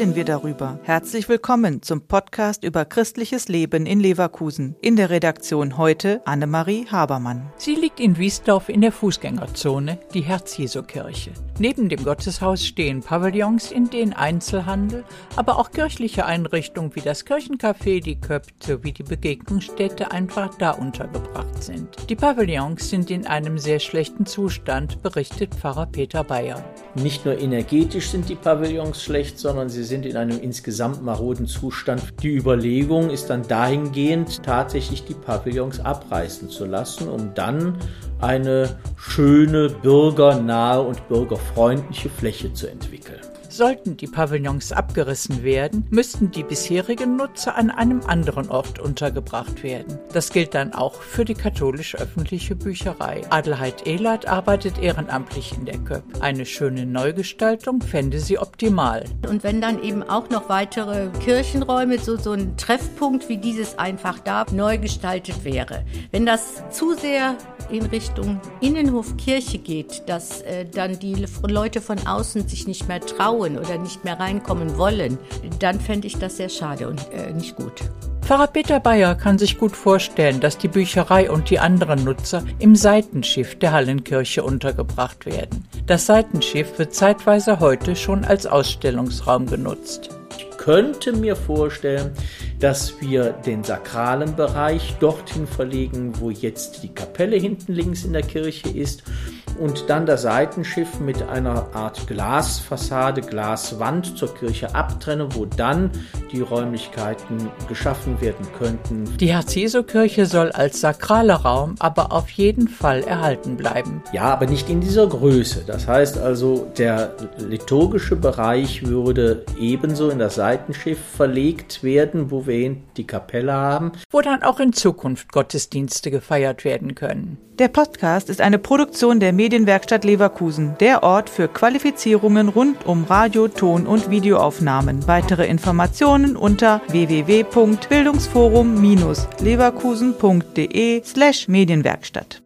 darüber. Herzlich willkommen zum Podcast über christliches Leben in Leverkusen. In der Redaktion heute Annemarie Habermann. Sie liegt in Wiesdorf in der Fußgängerzone, die Herz-Jesu-Kirche. Neben dem Gotteshaus stehen Pavillons, in denen Einzelhandel, aber auch kirchliche Einrichtungen wie das Kirchencafé, die Köp sowie die Begegnungsstätte einfach da untergebracht sind. Die Pavillons sind in einem sehr schlechten Zustand, berichtet Pfarrer Peter Bayer. Nicht nur energetisch sind die Pavillons schlecht, sondern sie sind in einem insgesamt maroden Zustand. Die Überlegung ist dann dahingehend, tatsächlich die Pavillons abreißen zu lassen, um dann eine schöne, bürgernahe und bürgerfreundliche Fläche zu entwickeln. Sollten die Pavillons abgerissen werden, müssten die bisherigen Nutzer an einem anderen Ort untergebracht werden. Das gilt dann auch für die katholisch-öffentliche Bücherei. Adelheid Ehlert arbeitet ehrenamtlich in der KÖP. Eine schöne Neugestaltung fände sie optimal. Und wenn dann eben auch noch weitere Kirchenräume, so, so ein Treffpunkt wie dieses einfach da, neu gestaltet wäre. Wenn das zu sehr in Richtung Innenhof Kirche geht, dass äh, dann die Leute von außen sich nicht mehr trauen oder nicht mehr reinkommen wollen, dann fände ich das sehr schade und äh, nicht gut. Pfarrer Peter Bayer kann sich gut vorstellen, dass die Bücherei und die anderen Nutzer im Seitenschiff der Hallenkirche untergebracht werden. Das Seitenschiff wird zeitweise heute schon als Ausstellungsraum genutzt könnte mir vorstellen, dass wir den sakralen Bereich dorthin verlegen, wo jetzt die Kapelle hinten links in der Kirche ist und dann das Seitenschiff mit einer Art Glasfassade, Glaswand zur Kirche abtrennen, wo dann die Räumlichkeiten geschaffen werden könnten. Die Herz-Jesu-Kirche soll als sakraler Raum aber auf jeden Fall erhalten bleiben. Ja, aber nicht in dieser Größe. Das heißt also, der liturgische Bereich würde ebenso in das Seitenschiff verlegt werden, wo wir die Kapelle haben. Wo dann auch in Zukunft Gottesdienste gefeiert werden können. Der Podcast ist eine Produktion der Medienwerkstatt Leverkusen, der Ort für Qualifizierungen rund um Radio, Ton und Videoaufnahmen. Weitere Informationen unter www.bildungsforum-leverkusen.de slash Medienwerkstatt.